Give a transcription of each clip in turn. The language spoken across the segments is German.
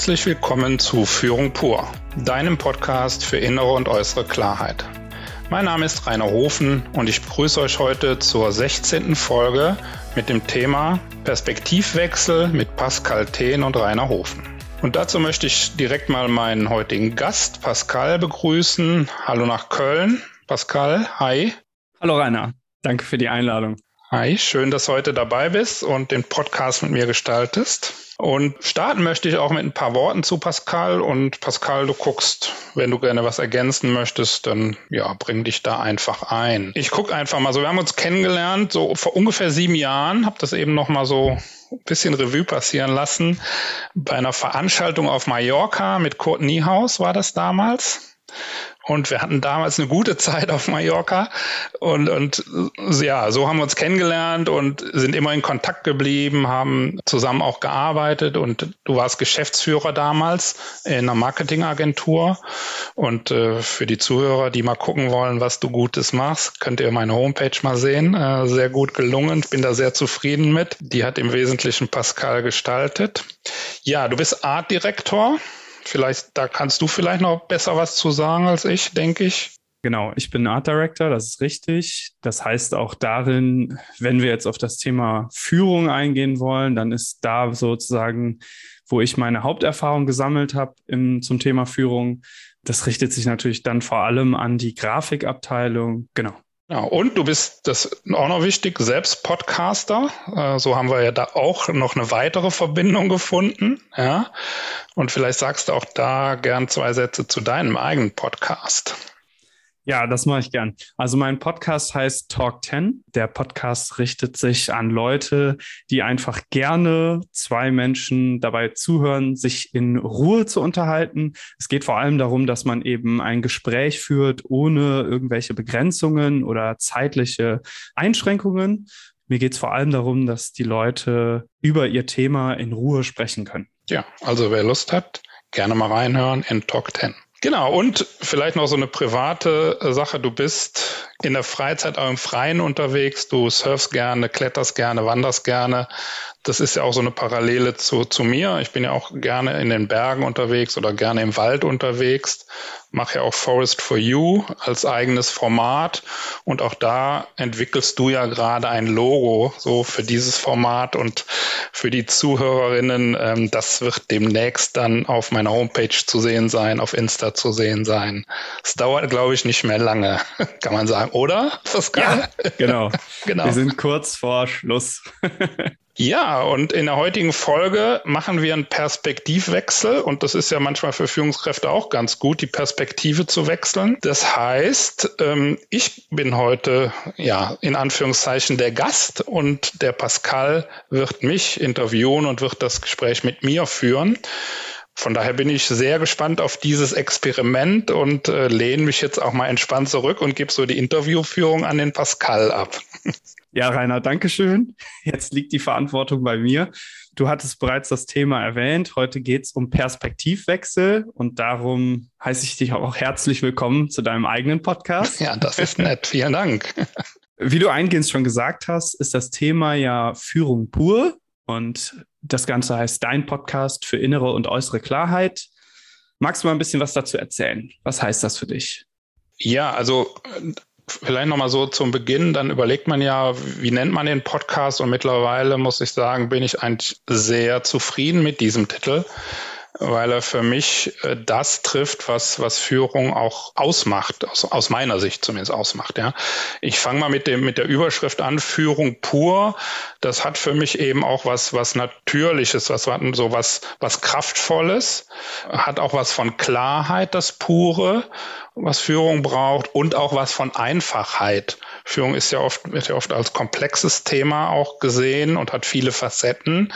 Herzlich willkommen zu Führung pur, deinem Podcast für innere und äußere Klarheit. Mein Name ist Rainer Hofen und ich begrüße euch heute zur 16. Folge mit dem Thema Perspektivwechsel mit Pascal Thehn und Rainer Hofen. Und dazu möchte ich direkt mal meinen heutigen Gast Pascal begrüßen. Hallo nach Köln. Pascal, hi. Hallo Rainer, danke für die Einladung. Hi, schön, dass du heute dabei bist und den Podcast mit mir gestaltest. Und starten möchte ich auch mit ein paar Worten zu Pascal. Und Pascal, du guckst, wenn du gerne was ergänzen möchtest, dann ja, bring dich da einfach ein. Ich gucke einfach mal so, wir haben uns kennengelernt, so vor ungefähr sieben Jahren, habe das eben noch mal so ein bisschen Revue passieren lassen. Bei einer Veranstaltung auf Mallorca mit Kurt Niehaus war das damals. Und wir hatten damals eine gute Zeit auf Mallorca. Und, und ja, so haben wir uns kennengelernt und sind immer in Kontakt geblieben, haben zusammen auch gearbeitet. Und du warst Geschäftsführer damals in einer Marketingagentur. Und äh, für die Zuhörer, die mal gucken wollen, was du Gutes machst, könnt ihr meine Homepage mal sehen. Äh, sehr gut gelungen. Ich bin da sehr zufrieden mit. Die hat im Wesentlichen Pascal gestaltet. Ja, du bist Artdirektor Vielleicht, da kannst du vielleicht noch besser was zu sagen als ich, denke ich. Genau, ich bin Art Director, das ist richtig. Das heißt auch darin, wenn wir jetzt auf das Thema Führung eingehen wollen, dann ist da sozusagen, wo ich meine Haupterfahrung gesammelt habe zum Thema Führung. Das richtet sich natürlich dann vor allem an die Grafikabteilung. Genau. Ja, und du bist, das auch noch wichtig, selbst Podcaster. Äh, so haben wir ja da auch noch eine weitere Verbindung gefunden. Ja. Und vielleicht sagst du auch da gern zwei Sätze zu deinem eigenen Podcast. Ja, das mache ich gern. Also mein Podcast heißt Talk 10. Der Podcast richtet sich an Leute, die einfach gerne zwei Menschen dabei zuhören, sich in Ruhe zu unterhalten. Es geht vor allem darum, dass man eben ein Gespräch führt ohne irgendwelche Begrenzungen oder zeitliche Einschränkungen. Mir geht es vor allem darum, dass die Leute über ihr Thema in Ruhe sprechen können. Ja, also wer Lust hat, gerne mal reinhören in Talk 10. Genau, und vielleicht noch so eine private äh, Sache. Du bist in der Freizeit auch im Freien unterwegs, du surfst gerne, kletterst gerne, wanderst gerne. Das ist ja auch so eine Parallele zu, zu mir. Ich bin ja auch gerne in den Bergen unterwegs oder gerne im Wald unterwegs mache ja auch Forest for You als eigenes Format und auch da entwickelst du ja gerade ein Logo so für dieses Format und für die Zuhörerinnen. Ähm, das wird demnächst dann auf meiner Homepage zu sehen sein, auf Insta zu sehen sein. Es dauert, glaube ich, nicht mehr lange, kann man sagen, oder? Pascal? Ja, genau. genau. Wir sind kurz vor Schluss. Ja, und in der heutigen Folge machen wir einen Perspektivwechsel und das ist ja manchmal für Führungskräfte auch ganz gut, die Perspektive zu wechseln. Das heißt, ähm, ich bin heute ja in Anführungszeichen der Gast und der Pascal wird mich interviewen und wird das Gespräch mit mir führen. Von daher bin ich sehr gespannt auf dieses Experiment und äh, lehne mich jetzt auch mal entspannt zurück und gebe so die Interviewführung an den Pascal ab. Ja, Rainer, danke schön. Jetzt liegt die Verantwortung bei mir. Du hattest bereits das Thema erwähnt. Heute geht es um Perspektivwechsel und darum heiße ich dich auch herzlich willkommen zu deinem eigenen Podcast. Ja, das ist nett. Vielen Dank. Wie du eingehend schon gesagt hast, ist das Thema ja Führung pur und das Ganze heißt Dein Podcast für innere und äußere Klarheit. Magst du mal ein bisschen was dazu erzählen? Was heißt das für dich? Ja, also vielleicht nochmal so zum Beginn, dann überlegt man ja, wie nennt man den Podcast und mittlerweile muss ich sagen, bin ich eigentlich sehr zufrieden mit diesem Titel weil er für mich äh, das trifft, was, was Führung auch ausmacht, aus, aus meiner Sicht zumindest ausmacht. Ja. Ich fange mal mit, dem, mit der Überschrift an, Führung pur. Das hat für mich eben auch was, was Natürliches, was so was, was Kraftvolles, hat auch was von Klarheit, das Pure, was Führung braucht und auch was von Einfachheit. Führung ist ja oft, wird ja oft als komplexes Thema auch gesehen und hat viele Facetten.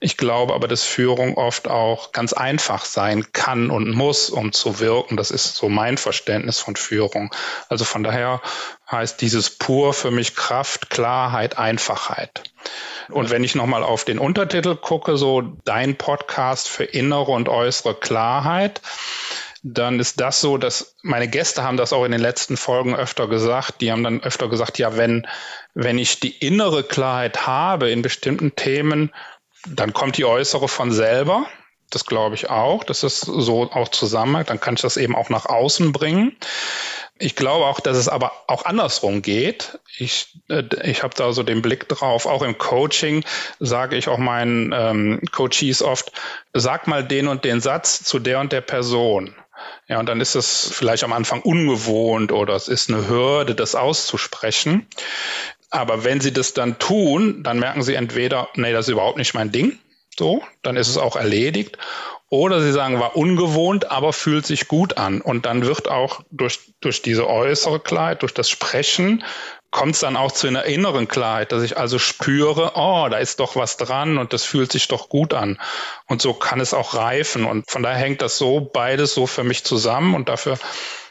Ich glaube aber, dass Führung oft auch ganz einfach sein kann und muss, um zu wirken. Das ist so mein Verständnis von Führung. Also von daher heißt dieses pur für mich Kraft, Klarheit, Einfachheit. Und wenn ich nochmal auf den Untertitel gucke, so dein Podcast für innere und äußere Klarheit, dann ist das so, dass meine Gäste haben das auch in den letzten Folgen öfter gesagt. Die haben dann öfter gesagt, ja, wenn, wenn ich die innere Klarheit habe in bestimmten Themen, dann kommt die äußere von selber. Das glaube ich auch, dass es so auch zusammenhängt. Dann kann ich das eben auch nach außen bringen. Ich glaube auch, dass es aber auch andersrum geht. Ich, äh, ich habe da so den Blick drauf. Auch im Coaching sage ich auch meinen ähm, Coaches oft, sag mal den und den Satz zu der und der Person. Ja, und dann ist es vielleicht am Anfang ungewohnt oder es ist eine Hürde, das auszusprechen. Aber wenn sie das dann tun, dann merken sie entweder, nee, das ist überhaupt nicht mein Ding. So, dann ist es auch erledigt. Oder sie sagen, war ungewohnt, aber fühlt sich gut an. Und dann wird auch durch, durch diese äußere Klarheit, durch das Sprechen, kommt es dann auch zu einer inneren Klarheit, dass ich also spüre, oh, da ist doch was dran und das fühlt sich doch gut an. Und so kann es auch reifen. Und von daher hängt das so beides so für mich zusammen und dafür,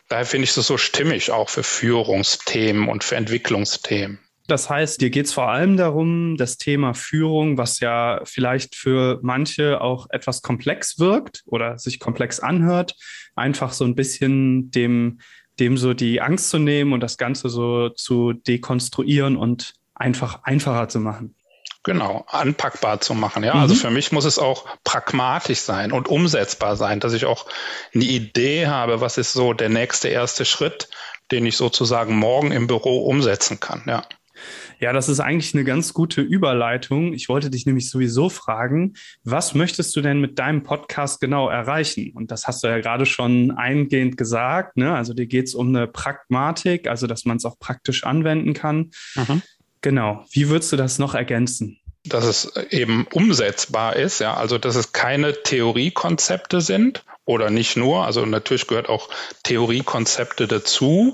daher finde ich es so stimmig auch für Führungsthemen und für Entwicklungsthemen. Das heißt, dir geht es vor allem darum, das Thema Führung, was ja vielleicht für manche auch etwas komplex wirkt oder sich komplex anhört, einfach so ein bisschen dem, dem so die Angst zu nehmen und das Ganze so zu dekonstruieren und einfach einfacher zu machen. Genau, anpackbar zu machen. Ja, also mhm. also für mich muss es auch pragmatisch sein und umsetzbar sein, dass ich auch eine Idee habe, was ist so der nächste erste Schritt, den ich sozusagen morgen im Büro umsetzen kann. Ja. Ja, das ist eigentlich eine ganz gute Überleitung. Ich wollte dich nämlich sowieso fragen, was möchtest du denn mit deinem Podcast genau erreichen? Und das hast du ja gerade schon eingehend gesagt. Ne? Also dir geht es um eine Pragmatik, also dass man es auch praktisch anwenden kann. Mhm. Genau. Wie würdest du das noch ergänzen? Dass es eben umsetzbar ist, ja, also dass es keine Theoriekonzepte sind oder nicht nur, also natürlich gehört auch Theoriekonzepte dazu,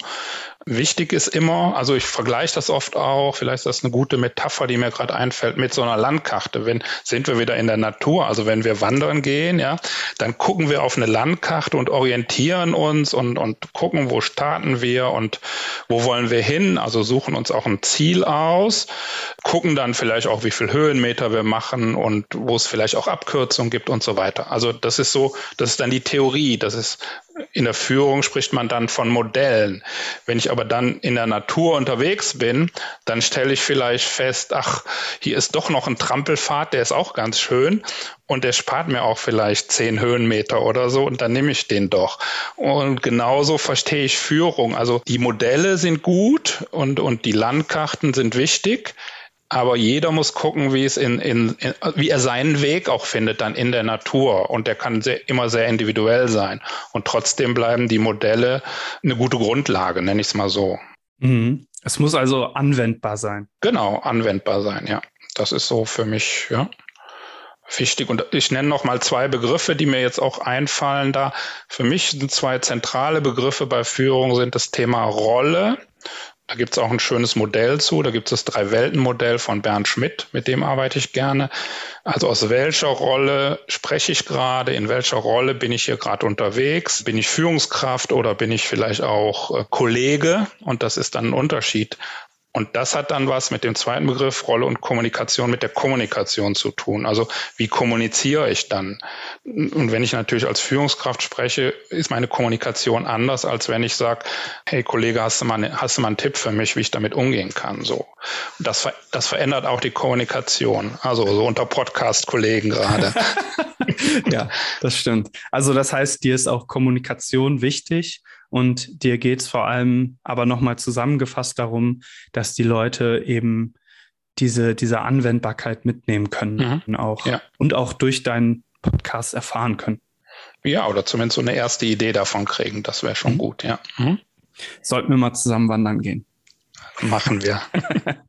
Wichtig ist immer, also ich vergleiche das oft auch, vielleicht ist das eine gute Metapher, die mir gerade einfällt, mit so einer Landkarte. Wenn sind wir wieder in der Natur, also wenn wir wandern gehen, ja, dann gucken wir auf eine Landkarte und orientieren uns und, und gucken, wo starten wir und wo wollen wir hin, also suchen uns auch ein Ziel aus, gucken dann vielleicht auch, wie viel Höhenmeter wir machen und wo es vielleicht auch Abkürzungen gibt und so weiter. Also das ist so, das ist dann die Theorie, das ist in der Führung spricht man dann von Modellen. Wenn ich aber dann in der Natur unterwegs bin, dann stelle ich vielleicht fest, ach, hier ist doch noch ein Trampelpfad, der ist auch ganz schön und der spart mir auch vielleicht zehn Höhenmeter oder so und dann nehme ich den doch. Und genauso verstehe ich Führung. Also die Modelle sind gut und, und die Landkarten sind wichtig. Aber jeder muss gucken, wie es in, in, in, wie er seinen Weg auch findet dann in der Natur. Und der kann sehr, immer sehr individuell sein. Und trotzdem bleiben die Modelle eine gute Grundlage, nenne ich es mal so. Mhm. Es muss also anwendbar sein. Genau, anwendbar sein, ja. Das ist so für mich, ja wichtig. Und ich nenne noch mal zwei Begriffe, die mir jetzt auch einfallen da. Für mich sind zwei zentrale Begriffe bei Führung sind das Thema Rolle da gibt es auch ein schönes Modell zu. Da gibt es das Drei-Welten-Modell von Bernd Schmidt, mit dem arbeite ich gerne. Also aus welcher Rolle spreche ich gerade? In welcher Rolle bin ich hier gerade unterwegs? Bin ich Führungskraft oder bin ich vielleicht auch äh, Kollege? Und das ist dann ein Unterschied. Und das hat dann was mit dem zweiten Begriff Rolle und Kommunikation mit der Kommunikation zu tun. Also wie kommuniziere ich dann? Und wenn ich natürlich als Führungskraft spreche, ist meine Kommunikation anders, als wenn ich sage, hey Kollege, hast du mal, ne, hast du mal einen Tipp für mich, wie ich damit umgehen kann? So. Das, das verändert auch die Kommunikation. Also so unter Podcast-Kollegen gerade. ja, das stimmt. Also das heißt, dir ist auch Kommunikation wichtig und dir geht es vor allem aber nochmal zusammengefasst darum, dass die Leute eben diese, diese Anwendbarkeit mitnehmen können mhm. auch, ja. und auch durch deinen Podcast erfahren können. Ja, oder zumindest so eine erste Idee davon kriegen. Das wäre schon mhm. gut, ja. Mhm. Sollten wir mal zusammen wandern gehen. Machen wir.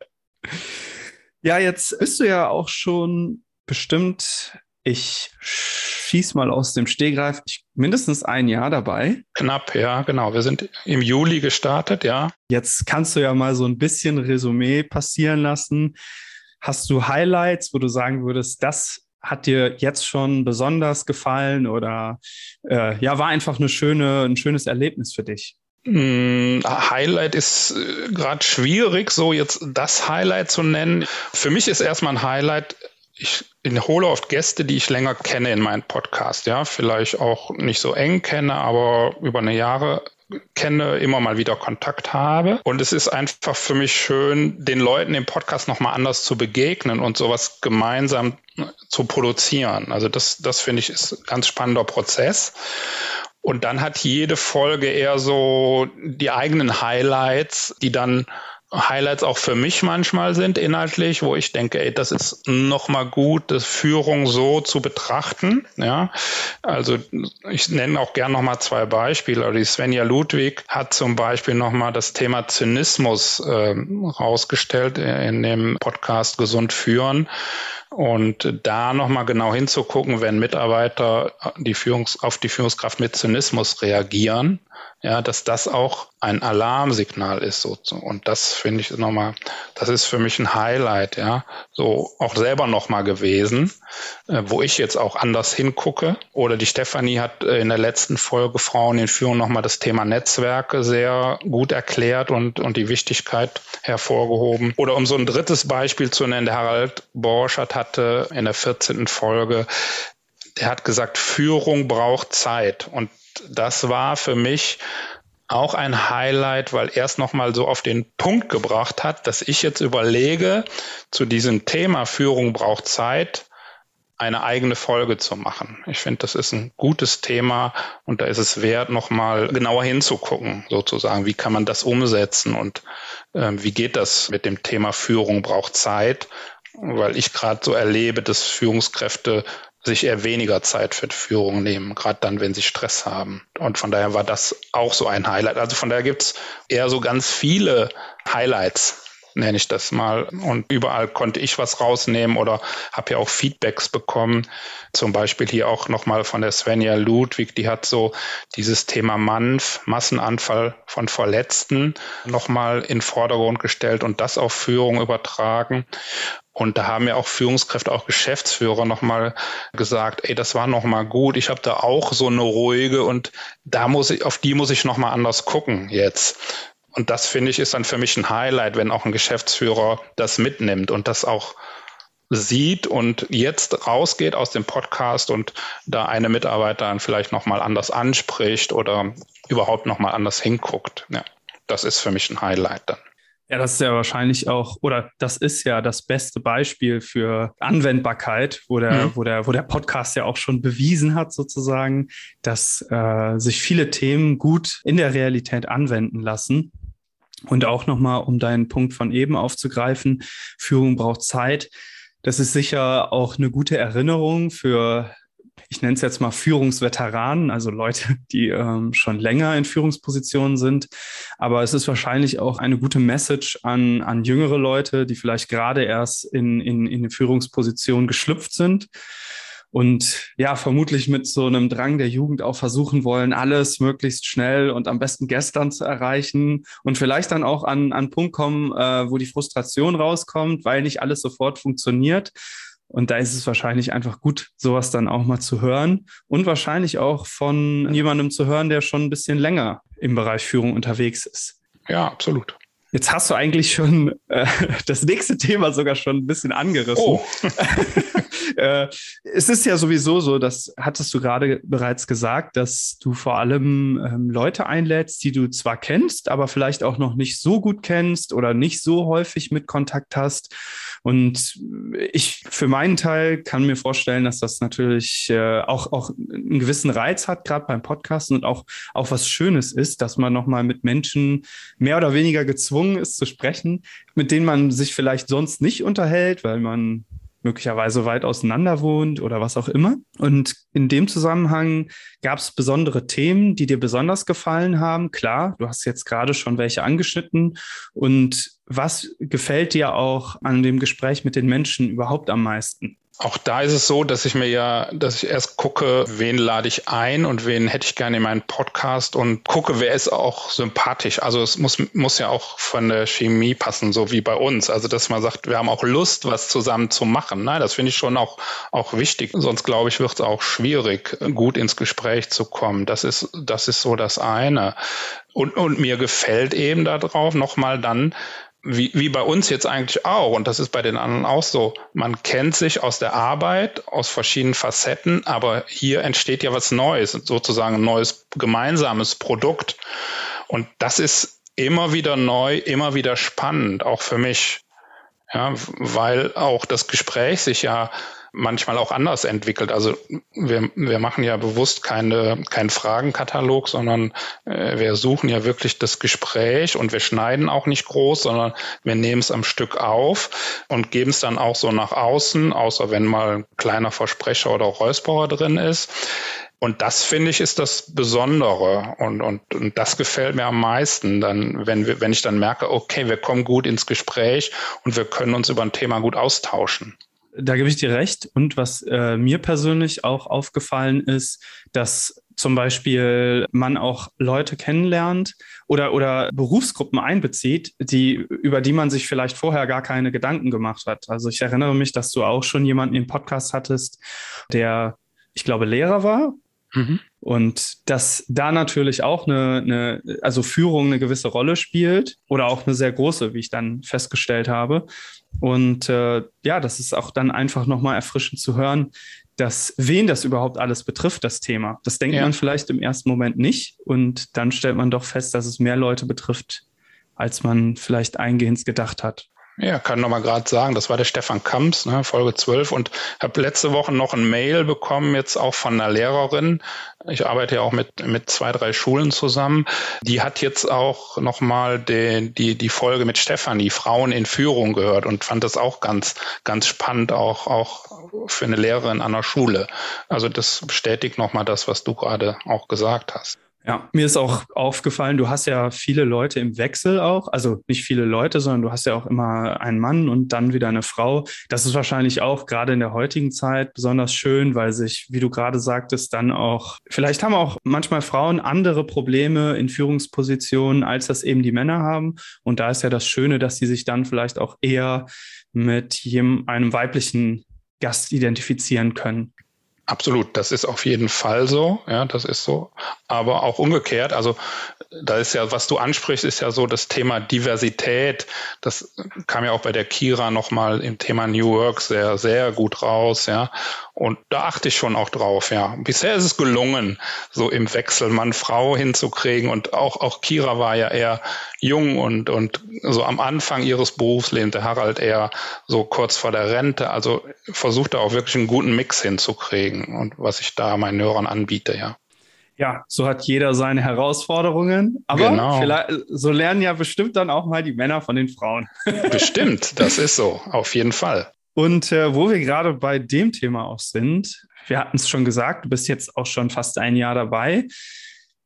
ja, jetzt bist du ja auch schon bestimmt ich schieß mal aus dem Stehgreif, ich, mindestens ein Jahr dabei. Knapp, ja, genau. Wir sind im Juli gestartet, ja. Jetzt kannst du ja mal so ein bisschen Resümee passieren lassen. Hast du Highlights, wo du sagen würdest, das hat dir jetzt schon besonders gefallen oder äh, ja, war einfach eine schöne, ein schönes Erlebnis für dich? Hm, Highlight ist äh, gerade schwierig, so jetzt das Highlight zu nennen. Für mich ist erstmal ein Highlight, ich hole oft Gäste, die ich länger kenne in meinen Podcast, ja, vielleicht auch nicht so eng kenne, aber über eine Jahre kenne, immer mal wieder Kontakt habe. Und es ist einfach für mich schön, den Leuten im Podcast nochmal anders zu begegnen und sowas gemeinsam zu produzieren. Also das, das finde ich ist ein ganz spannender Prozess. Und dann hat jede Folge eher so die eigenen Highlights, die dann Highlights auch für mich manchmal sind inhaltlich, wo ich denke, ey, das ist nochmal gut, das Führung so zu betrachten. Ja, also ich nenne auch gern nochmal zwei Beispiele. Also die Svenja Ludwig hat zum Beispiel nochmal das Thema Zynismus äh, rausgestellt in dem Podcast Gesund führen. Und da nochmal genau hinzugucken, wenn Mitarbeiter die Führungs auf die Führungskraft mit Zynismus reagieren, ja, dass das auch ein Alarmsignal ist. So. Und das finde ich nochmal, das ist für mich ein Highlight, ja, so auch selber nochmal gewesen, äh, wo ich jetzt auch anders hingucke. Oder die Stefanie hat äh, in der letzten Folge Frauen in Führung nochmal das Thema Netzwerke sehr gut erklärt und, und die Wichtigkeit hervorgehoben. Oder um so ein drittes Beispiel zu nennen, der Harald Borschert hatte in der 14. Folge der hat gesagt, Führung braucht Zeit. Und das war für mich auch ein Highlight, weil er es nochmal so auf den Punkt gebracht hat, dass ich jetzt überlege, zu diesem Thema Führung braucht Zeit, eine eigene Folge zu machen. Ich finde, das ist ein gutes Thema und da ist es wert, nochmal genauer hinzugucken, sozusagen. Wie kann man das umsetzen und äh, wie geht das mit dem Thema Führung braucht Zeit? Weil ich gerade so erlebe, dass Führungskräfte sich eher weniger Zeit für Führung nehmen, gerade dann, wenn sie Stress haben. Und von daher war das auch so ein Highlight. Also von daher gibt's eher so ganz viele Highlights, nenne ich das mal. Und überall konnte ich was rausnehmen oder habe ja auch Feedbacks bekommen. Zum Beispiel hier auch nochmal von der Svenja Ludwig, die hat so dieses Thema MANF, Massenanfall von Verletzten, nochmal in Vordergrund gestellt und das auf Führung übertragen. Und da haben ja auch Führungskräfte, auch Geschäftsführer nochmal gesagt, ey, das war nochmal gut. Ich habe da auch so eine ruhige und da muss ich, auf die muss ich nochmal anders gucken jetzt. Und das finde ich ist dann für mich ein Highlight, wenn auch ein Geschäftsführer das mitnimmt und das auch sieht und jetzt rausgeht aus dem Podcast und da eine Mitarbeiterin vielleicht nochmal anders anspricht oder überhaupt nochmal anders hinguckt. Ja, das ist für mich ein Highlight dann. Ja, das ist ja wahrscheinlich auch, oder das ist ja das beste Beispiel für Anwendbarkeit, wo der, mhm. wo der, wo der Podcast ja auch schon bewiesen hat, sozusagen, dass äh, sich viele Themen gut in der Realität anwenden lassen. Und auch nochmal, um deinen Punkt von eben aufzugreifen, Führung braucht Zeit. Das ist sicher auch eine gute Erinnerung für ich nenne es jetzt mal Führungsveteranen, also Leute, die ähm, schon länger in Führungspositionen sind. Aber es ist wahrscheinlich auch eine gute Message an, an jüngere Leute, die vielleicht gerade erst in, in, in eine Führungsposition geschlüpft sind und ja, vermutlich mit so einem Drang der Jugend auch versuchen wollen, alles möglichst schnell und am besten gestern zu erreichen und vielleicht dann auch an, an Punkt kommen, äh, wo die Frustration rauskommt, weil nicht alles sofort funktioniert und da ist es wahrscheinlich einfach gut, sowas dann auch mal zu hören und wahrscheinlich auch von jemandem zu hören, der schon ein bisschen länger im Bereich Führung unterwegs ist. Ja, absolut. Jetzt hast du eigentlich schon äh, das nächste Thema sogar schon ein bisschen angerissen. Oh. äh, es ist ja sowieso so, das hattest du gerade bereits gesagt, dass du vor allem ähm, Leute einlädst, die du zwar kennst, aber vielleicht auch noch nicht so gut kennst oder nicht so häufig mit Kontakt hast. Und ich für meinen Teil kann mir vorstellen, dass das natürlich äh, auch, auch einen gewissen Reiz hat, gerade beim Podcasten und auch, auch was Schönes ist, dass man nochmal mit Menschen mehr oder weniger gezwungen ist zu sprechen, mit denen man sich vielleicht sonst nicht unterhält, weil man möglicherweise weit auseinander wohnt oder was auch immer. Und in dem Zusammenhang gab es besondere Themen, die dir besonders gefallen haben. Klar, du hast jetzt gerade schon welche angeschnitten. Und was gefällt dir auch an dem Gespräch mit den Menschen überhaupt am meisten? Auch da ist es so, dass ich mir ja, dass ich erst gucke, wen lade ich ein und wen hätte ich gerne in meinen Podcast und gucke, wer ist auch sympathisch. Also es muss, muss ja auch von der Chemie passen, so wie bei uns. Also dass man sagt, wir haben auch Lust, was zusammen zu machen. Nein, das finde ich schon auch, auch wichtig. Sonst glaube ich, wird es auch schwierig, gut ins Gespräch zu kommen. Das ist, das ist so das eine. Und, und mir gefällt eben darauf nochmal dann, wie, wie bei uns jetzt eigentlich auch, und das ist bei den anderen auch so, man kennt sich aus der Arbeit, aus verschiedenen Facetten, aber hier entsteht ja was Neues, sozusagen ein neues gemeinsames Produkt. Und das ist immer wieder neu, immer wieder spannend, auch für mich. Ja, weil auch das Gespräch sich ja manchmal auch anders entwickelt. Also wir, wir machen ja bewusst keine, keinen Fragenkatalog, sondern äh, wir suchen ja wirklich das Gespräch und wir schneiden auch nicht groß, sondern wir nehmen es am Stück auf und geben es dann auch so nach außen, außer wenn mal ein kleiner Versprecher oder Räusperer drin ist. Und das finde ich ist das Besondere und, und, und das gefällt mir am meisten, dann, wenn, wir, wenn ich dann merke, okay, wir kommen gut ins Gespräch und wir können uns über ein Thema gut austauschen da gebe ich dir recht. Und was äh, mir persönlich auch aufgefallen ist, dass zum Beispiel man auch Leute kennenlernt oder, oder Berufsgruppen einbezieht, die, über die man sich vielleicht vorher gar keine Gedanken gemacht hat. Also ich erinnere mich, dass du auch schon jemanden im Podcast hattest, der, ich glaube, Lehrer war. Mhm. Und dass da natürlich auch eine, eine, also Führung eine gewisse Rolle spielt oder auch eine sehr große, wie ich dann festgestellt habe. Und äh, ja, das ist auch dann einfach nochmal erfrischend zu hören, dass wen das überhaupt alles betrifft, das Thema. Das denkt ja. man vielleicht im ersten Moment nicht. Und dann stellt man doch fest, dass es mehr Leute betrifft, als man vielleicht eingehend gedacht hat. Ja, kann noch mal gerade sagen, das war der Stefan Kamps, ne, Folge 12 und habe letzte Woche noch ein Mail bekommen, jetzt auch von einer Lehrerin. Ich arbeite ja auch mit, mit zwei, drei Schulen zusammen. Die hat jetzt auch noch mal die, die, die Folge mit Stefanie, Frauen in Führung gehört und fand das auch ganz, ganz spannend, auch, auch für eine Lehrerin an der Schule. Also das bestätigt noch mal das, was du gerade auch gesagt hast. Ja, mir ist auch aufgefallen, du hast ja viele Leute im Wechsel auch, also nicht viele Leute, sondern du hast ja auch immer einen Mann und dann wieder eine Frau. Das ist wahrscheinlich auch gerade in der heutigen Zeit besonders schön, weil sich, wie du gerade sagtest, dann auch, vielleicht haben auch manchmal Frauen andere Probleme in Führungspositionen, als das eben die Männer haben. Und da ist ja das Schöne, dass sie sich dann vielleicht auch eher mit jedem, einem weiblichen Gast identifizieren können. Absolut, das ist auf jeden Fall so, ja, das ist so. Aber auch umgekehrt, also da ist ja, was du ansprichst, ist ja so das Thema Diversität. Das kam ja auch bei der Kira nochmal im Thema New Work sehr, sehr gut raus, ja. Und da achte ich schon auch drauf, ja. Bisher ist es gelungen, so im Wechsel Mann-Frau hinzukriegen. Und auch, auch Kira war ja eher jung und, und so am Anfang ihres Berufslebens, der Harald eher so kurz vor der Rente. Also versucht da auch wirklich einen guten Mix hinzukriegen und was ich da meinen Hörern anbiete, ja. Ja, so hat jeder seine Herausforderungen. Aber genau. vielleicht, so lernen ja bestimmt dann auch mal die Männer von den Frauen. Bestimmt, das ist so, auf jeden Fall. Und äh, wo wir gerade bei dem Thema auch sind, wir hatten es schon gesagt, du bist jetzt auch schon fast ein Jahr dabei.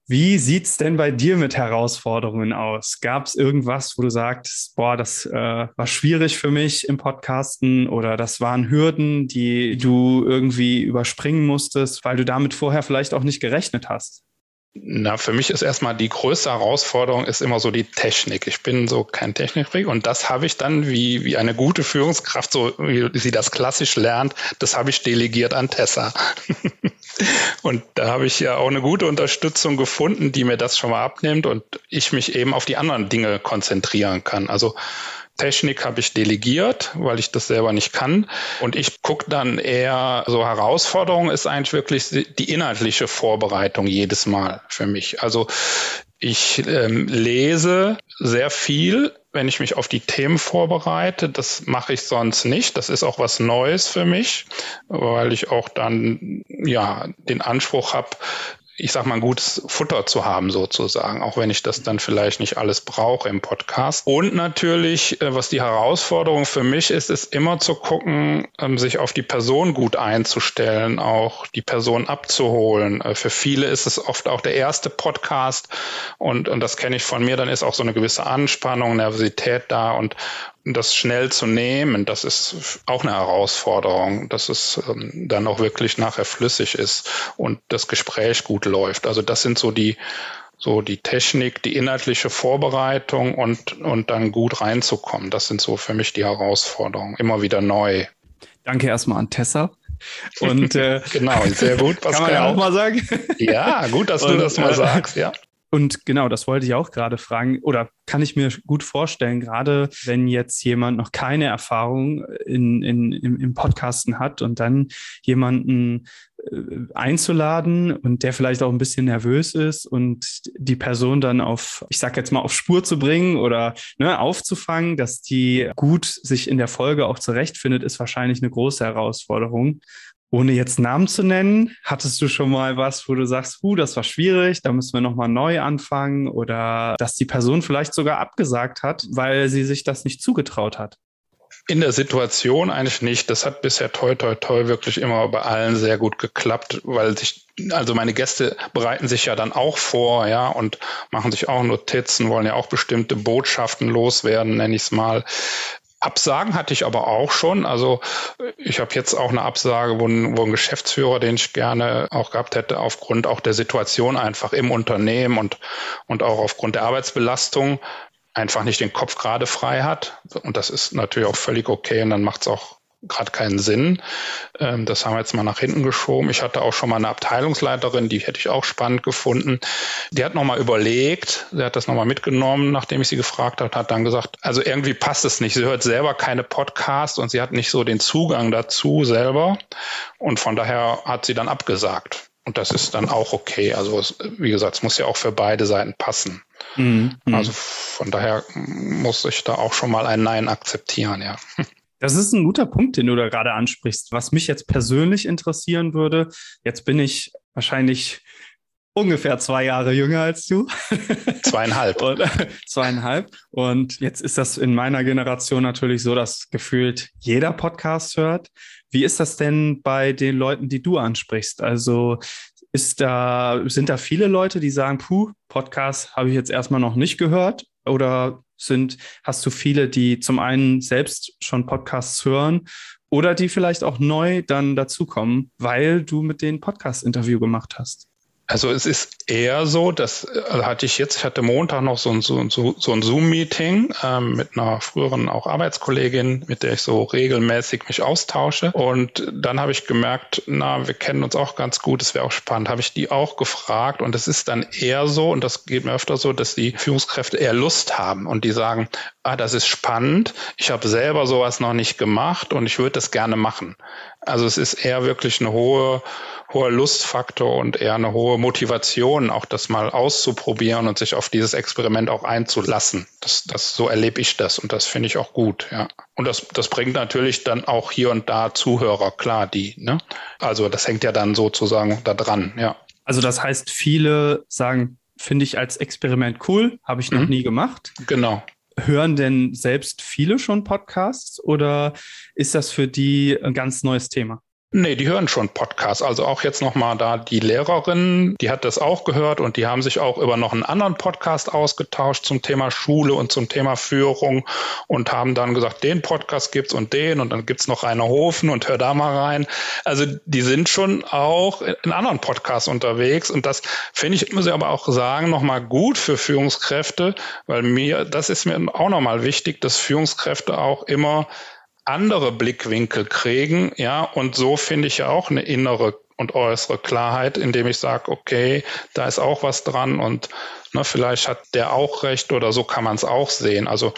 Wie sieht es denn bei dir mit Herausforderungen aus? Gab es irgendwas, wo du sagst, boah, das äh, war schwierig für mich im Podcasten oder das waren Hürden, die du irgendwie überspringen musstest, weil du damit vorher vielleicht auch nicht gerechnet hast? Na, für mich ist erstmal die größte Herausforderung ist immer so die Technik. Ich bin so kein Technikfreak und das habe ich dann wie, wie eine gute Führungskraft, so wie sie das klassisch lernt, das habe ich delegiert an Tessa. und da habe ich ja auch eine gute Unterstützung gefunden, die mir das schon mal abnimmt und ich mich eben auf die anderen Dinge konzentrieren kann. Also Technik habe ich delegiert, weil ich das selber nicht kann. Und ich gucke dann eher, so Herausforderung ist eigentlich wirklich die inhaltliche Vorbereitung jedes Mal für mich. Also ich ähm, lese sehr viel, wenn ich mich auf die Themen vorbereite. Das mache ich sonst nicht. Das ist auch was Neues für mich, weil ich auch dann ja den Anspruch habe, ich sag mal, ein gutes Futter zu haben sozusagen, auch wenn ich das dann vielleicht nicht alles brauche im Podcast. Und natürlich, äh, was die Herausforderung für mich ist, ist immer zu gucken, ähm, sich auf die Person gut einzustellen, auch die Person abzuholen. Äh, für viele ist es oft auch der erste Podcast und, und das kenne ich von mir, dann ist auch so eine gewisse Anspannung, Nervosität da und, das schnell zu nehmen, das ist auch eine Herausforderung, dass es ähm, dann auch wirklich nachher flüssig ist und das Gespräch gut läuft. Also das sind so die so die Technik, die inhaltliche Vorbereitung und und dann gut reinzukommen. Das sind so für mich die Herausforderungen, immer wieder neu. Danke erstmal an Tessa. Und äh, genau, sehr gut. Pascal. Kann man ja auch mal sagen. ja, gut, dass und, du das mal äh, sagst, ja. Und genau, das wollte ich auch gerade fragen oder kann ich mir gut vorstellen, gerade wenn jetzt jemand noch keine Erfahrung in, in, im, im Podcasten hat und dann jemanden äh, einzuladen und der vielleicht auch ein bisschen nervös ist und die Person dann auf, ich sag jetzt mal, auf Spur zu bringen oder ne, aufzufangen, dass die gut sich in der Folge auch zurechtfindet, ist wahrscheinlich eine große Herausforderung. Ohne jetzt Namen zu nennen, hattest du schon mal was, wo du sagst, uh, das war schwierig, da müssen wir nochmal neu anfangen oder dass die Person vielleicht sogar abgesagt hat, weil sie sich das nicht zugetraut hat? In der Situation eigentlich nicht. Das hat bisher toi toi toi wirklich immer bei allen sehr gut geklappt, weil sich, also meine Gäste bereiten sich ja dann auch vor, ja, und machen sich auch Notizen, wollen ja auch bestimmte Botschaften loswerden, nenne ich es mal. Absagen hatte ich aber auch schon. Also ich habe jetzt auch eine Absage, wo ein, wo ein Geschäftsführer, den ich gerne auch gehabt hätte, aufgrund auch der Situation einfach im Unternehmen und, und auch aufgrund der Arbeitsbelastung einfach nicht den Kopf gerade frei hat. Und das ist natürlich auch völlig okay und dann macht es auch gerade keinen Sinn. Ähm, das haben wir jetzt mal nach hinten geschoben. Ich hatte auch schon mal eine Abteilungsleiterin, die hätte ich auch spannend gefunden. Die hat nochmal überlegt, sie hat das nochmal mitgenommen, nachdem ich sie gefragt habe, hat dann gesagt, also irgendwie passt es nicht. Sie hört selber keine Podcasts und sie hat nicht so den Zugang dazu selber. Und von daher hat sie dann abgesagt. Und das ist dann auch okay. Also es, wie gesagt, es muss ja auch für beide Seiten passen. Mhm. Also von daher muss ich da auch schon mal ein Nein akzeptieren, ja. Das ist ein guter Punkt, den du da gerade ansprichst. Was mich jetzt persönlich interessieren würde, jetzt bin ich wahrscheinlich ungefähr zwei Jahre jünger als du. Zweieinhalb. Und, zweieinhalb. Und jetzt ist das in meiner Generation natürlich so, dass gefühlt jeder Podcast hört. Wie ist das denn bei den Leuten, die du ansprichst? Also ist da, sind da viele Leute, die sagen, puh, Podcast habe ich jetzt erstmal noch nicht gehört? Oder sind, hast du viele, die zum einen selbst schon Podcasts hören oder die vielleicht auch neu dann dazukommen, weil du mit denen Podcast-Interview gemacht hast? Also es ist eher so, das also hatte ich jetzt, ich hatte Montag noch so ein, so, so ein Zoom-Meeting ähm, mit einer früheren auch Arbeitskollegin, mit der ich so regelmäßig mich austausche. Und dann habe ich gemerkt, na, wir kennen uns auch ganz gut, es wäre auch spannend. Habe ich die auch gefragt und es ist dann eher so, und das geht mir öfter so, dass die Führungskräfte eher Lust haben und die sagen, ah, das ist spannend, ich habe selber sowas noch nicht gemacht und ich würde das gerne machen. Also es ist eher wirklich eine hohe hoher Lustfaktor und eher eine hohe Motivation, auch das mal auszuprobieren und sich auf dieses Experiment auch einzulassen. Das, das, so erlebe ich das und das finde ich auch gut, ja. Und das, das bringt natürlich dann auch hier und da Zuhörer, klar, die, ne? Also das hängt ja dann sozusagen da dran, ja. Also das heißt, viele sagen, finde ich als Experiment cool, habe ich noch mhm. nie gemacht. Genau. Hören denn selbst viele schon Podcasts oder ist das für die ein ganz neues Thema? Nee, die hören schon Podcasts. Also auch jetzt nochmal da die Lehrerin, die hat das auch gehört und die haben sich auch über noch einen anderen Podcast ausgetauscht zum Thema Schule und zum Thema Führung und haben dann gesagt, den Podcast gibt's und den und dann gibt's noch Rainer Hofen und hör da mal rein. Also die sind schon auch in anderen Podcasts unterwegs und das finde ich, muss ich aber auch sagen, nochmal gut für Führungskräfte, weil mir, das ist mir auch nochmal wichtig, dass Führungskräfte auch immer andere Blickwinkel kriegen, ja, und so finde ich ja auch eine innere und äußere Klarheit, indem ich sage, okay, da ist auch was dran und ne, vielleicht hat der auch recht oder so kann man es auch sehen. Also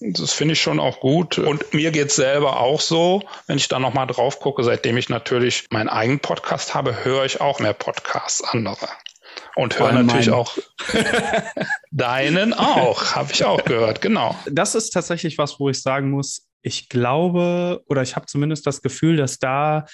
das finde ich schon auch gut. Und mir geht es selber auch so, wenn ich da nochmal drauf gucke, seitdem ich natürlich meinen eigenen Podcast habe, höre ich auch mehr Podcasts andere. Und höre natürlich meinen. auch deinen auch, habe ich auch gehört, genau. Das ist tatsächlich was, wo ich sagen muss, ich glaube oder ich habe zumindest das Gefühl, dass da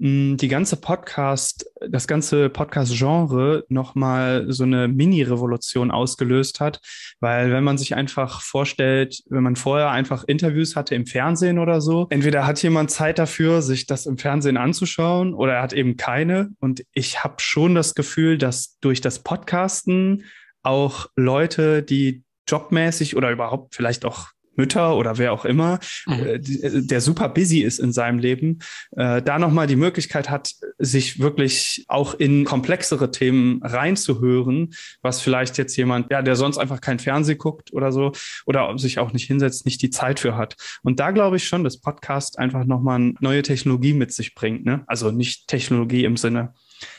hm, die ganze Podcast, das ganze Podcast-Genre nochmal so eine Mini-Revolution ausgelöst hat. Weil wenn man sich einfach vorstellt, wenn man vorher einfach Interviews hatte im Fernsehen oder so, entweder hat jemand Zeit dafür, sich das im Fernsehen anzuschauen oder er hat eben keine. Und ich habe schon das Gefühl, dass durch das Podcasten auch Leute, die jobmäßig oder überhaupt vielleicht auch Mütter oder wer auch immer, mhm. äh, der super busy ist in seinem Leben, äh, da nochmal die Möglichkeit hat, sich wirklich auch in komplexere Themen reinzuhören, was vielleicht jetzt jemand, ja, der sonst einfach kein Fernsehen guckt oder so, oder sich auch nicht hinsetzt, nicht die Zeit für hat. Und da glaube ich schon, dass Podcast einfach nochmal neue Technologie mit sich bringt, ne? Also nicht Technologie im Sinne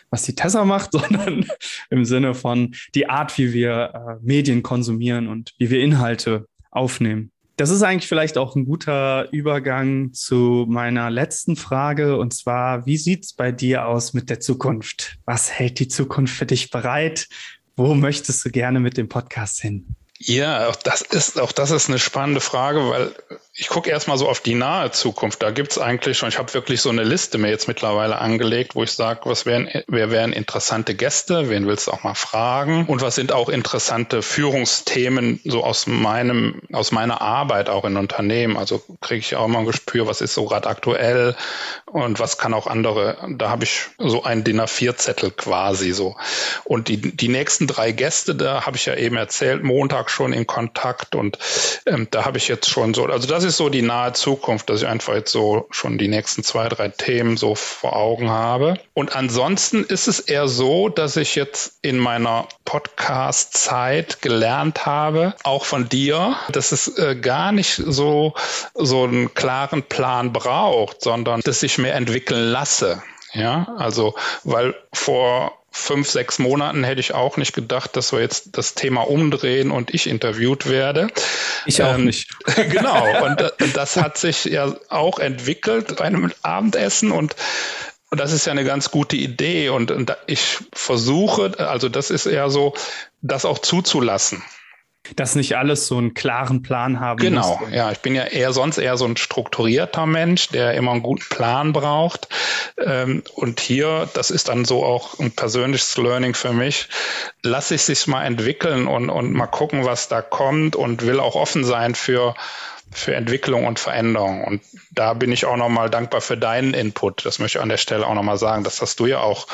was die Tessa macht, sondern im Sinne von die Art, wie wir äh, Medien konsumieren und wie wir Inhalte aufnehmen. Das ist eigentlich vielleicht auch ein guter Übergang zu meiner letzten Frage. Und zwar, wie sieht es bei dir aus mit der Zukunft? Was hält die Zukunft für dich bereit? Wo möchtest du gerne mit dem Podcast hin? Ja, auch das ist, auch das ist eine spannende Frage, weil ich gucke erstmal so auf die nahe Zukunft. Da gibt's eigentlich schon, ich habe wirklich so eine Liste mir jetzt mittlerweile angelegt, wo ich sage, was wären, wer wären interessante Gäste, wen willst du auch mal fragen und was sind auch interessante Führungsthemen so aus meinem, aus meiner Arbeit auch in Unternehmen. Also kriege ich auch mal ein Gespür, was ist so gerade aktuell und was kann auch andere. Da habe ich so einen DIN A4-Zettel quasi so. Und die, die nächsten drei Gäste, da habe ich ja eben erzählt, Montag schon in Kontakt und ähm, da habe ich jetzt schon so, also das ist so die nahe Zukunft, dass ich einfach jetzt so schon die nächsten zwei, drei Themen so vor Augen habe. Und ansonsten ist es eher so, dass ich jetzt in meiner Podcast-Zeit gelernt habe, auch von dir, dass es äh, gar nicht so, so einen klaren Plan braucht, sondern dass ich mehr entwickeln lasse. Ja, also, weil vor fünf, sechs Monaten hätte ich auch nicht gedacht, dass wir jetzt das Thema umdrehen und ich interviewt werde. Ich auch ähm, nicht. genau. Und das hat sich ja auch entwickelt bei einem Abendessen und und das ist ja eine ganz gute Idee. Und, und ich versuche, also das ist eher so, das auch zuzulassen dass nicht alles so einen klaren Plan haben Genau, muss. ja. Ich bin ja eher sonst eher so ein strukturierter Mensch, der immer einen guten Plan braucht. Ähm, und hier, das ist dann so auch ein persönliches Learning für mich, lasse ich sich mal entwickeln und, und mal gucken, was da kommt und will auch offen sein für für Entwicklung und Veränderung. Und da bin ich auch nochmal dankbar für deinen Input. Das möchte ich an der Stelle auch nochmal sagen. Das hast du ja auch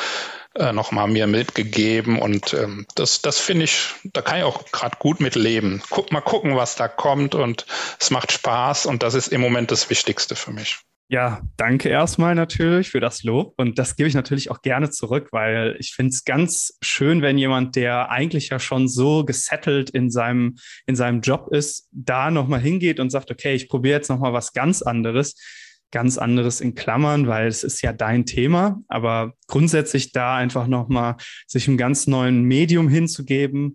äh, nochmal mir mitgegeben. Und ähm, das, das finde ich, da kann ich auch gerade gut mit leben. Guck mal gucken, was da kommt und es macht Spaß und das ist im Moment das Wichtigste für mich. Ja, danke erstmal natürlich für das Lob und das gebe ich natürlich auch gerne zurück, weil ich finde es ganz schön, wenn jemand, der eigentlich ja schon so gesettelt in seinem, in seinem Job ist, da nochmal hingeht und sagt, okay, ich probiere jetzt nochmal was ganz anderes ganz anderes in Klammern, weil es ist ja dein Thema, aber grundsätzlich da einfach nochmal sich einem ganz neuen Medium hinzugeben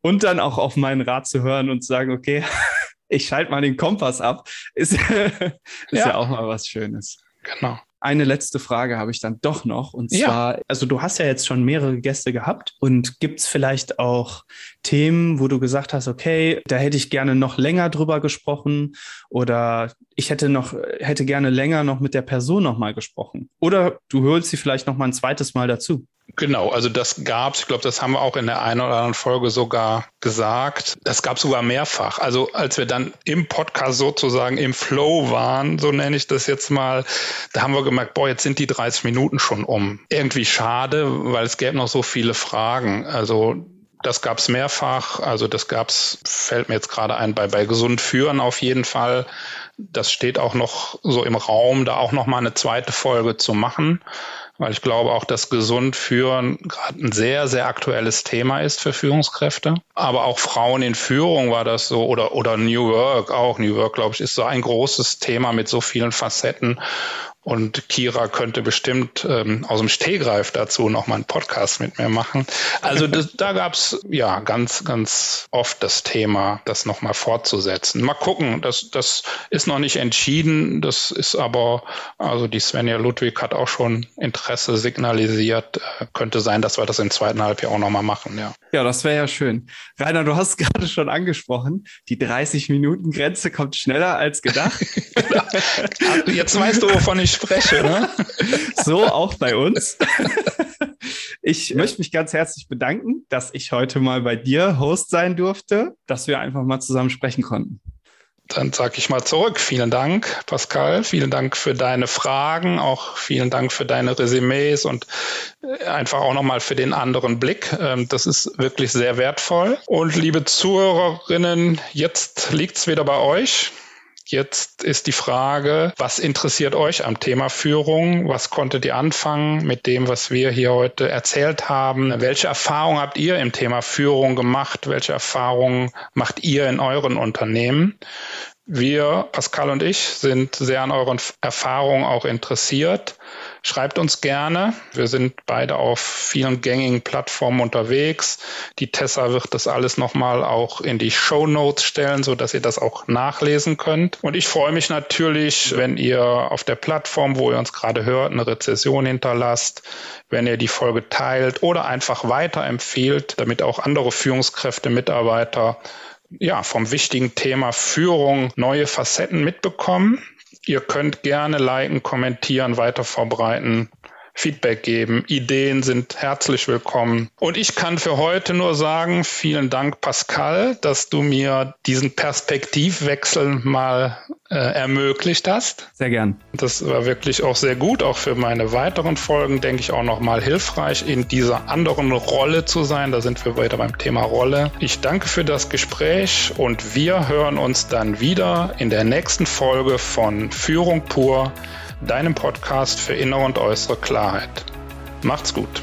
und dann auch auf meinen Rat zu hören und zu sagen, okay, ich schalte mal den Kompass ab, ist, ist ja. ja auch mal was Schönes. Genau eine letzte Frage habe ich dann doch noch. Und zwar, ja. also du hast ja jetzt schon mehrere Gäste gehabt und gibt es vielleicht auch Themen, wo du gesagt hast, okay, da hätte ich gerne noch länger drüber gesprochen oder ich hätte noch, hätte gerne länger noch mit der Person nochmal gesprochen. Oder du hörst sie vielleicht noch mal ein zweites Mal dazu. Genau, also das gab's. Ich glaube, das haben wir auch in der einen oder anderen Folge sogar gesagt. Das gab sogar mehrfach. Also als wir dann im Podcast sozusagen im Flow waren, so nenne ich das jetzt mal, da haben wir gemerkt, boah, jetzt sind die 30 Minuten schon um. Irgendwie schade, weil es gäbe noch so viele Fragen. Also das gab's mehrfach. Also das gab's, fällt mir jetzt gerade ein, bei, bei Gesund führen auf jeden Fall. Das steht auch noch so im Raum, da auch noch mal eine zweite Folge zu machen weil ich glaube auch, dass gesund führen gerade ein sehr, sehr aktuelles Thema ist für Führungskräfte. Aber auch Frauen in Führung war das so oder, oder New Work auch. New Work, glaube ich, ist so ein großes Thema mit so vielen Facetten. Und Kira könnte bestimmt ähm, aus dem Stehgreif dazu noch mal einen Podcast mit mir machen. Also das, da gab's ja ganz, ganz oft das Thema, das noch mal fortzusetzen. Mal gucken, das, das ist noch nicht entschieden. Das ist aber, also die Svenja Ludwig hat auch schon Interesse signalisiert. Äh, könnte sein, dass wir das im zweiten Halbjahr auch noch mal machen, ja. Ja, das wäre ja schön. Rainer, du hast gerade schon angesprochen, die 30-Minuten-Grenze kommt schneller als gedacht. Jetzt weißt du, wovon ich spreche. Ne? So auch bei uns. Ich ja. möchte mich ganz herzlich bedanken, dass ich heute mal bei dir Host sein durfte, dass wir einfach mal zusammen sprechen konnten. Dann sage ich mal zurück. Vielen Dank, Pascal. Vielen Dank für deine Fragen. Auch vielen Dank für deine Resümees und äh, einfach auch nochmal für den anderen Blick. Ähm, das ist wirklich sehr wertvoll. Und liebe Zuhörerinnen, jetzt liegt's wieder bei euch. Jetzt ist die Frage, was interessiert euch am Thema Führung? Was konntet ihr anfangen mit dem, was wir hier heute erzählt haben? Welche Erfahrungen habt ihr im Thema Führung gemacht? Welche Erfahrungen macht ihr in euren Unternehmen? Wir, Pascal und ich, sind sehr an euren Erfahrungen auch interessiert. Schreibt uns gerne. Wir sind beide auf vielen gängigen Plattformen unterwegs. Die Tessa wird das alles nochmal auch in die Show Notes stellen, so dass ihr das auch nachlesen könnt. Und ich freue mich natürlich, wenn ihr auf der Plattform, wo ihr uns gerade hört, eine Rezession hinterlasst, wenn ihr die Folge teilt oder einfach weiterempfehlt, damit auch andere Führungskräfte, Mitarbeiter ja, vom wichtigen Thema Führung neue Facetten mitbekommen. Ihr könnt gerne liken, kommentieren, weiter verbreiten. Feedback geben. Ideen sind herzlich willkommen. Und ich kann für heute nur sagen, vielen Dank, Pascal, dass du mir diesen Perspektivwechsel mal äh, ermöglicht hast. Sehr gern. Das war wirklich auch sehr gut, auch für meine weiteren Folgen, denke ich, auch nochmal hilfreich, in dieser anderen Rolle zu sein. Da sind wir weiter beim Thema Rolle. Ich danke für das Gespräch und wir hören uns dann wieder in der nächsten Folge von Führung pur deinem Podcast für innere und äußere Klarheit. Macht's gut.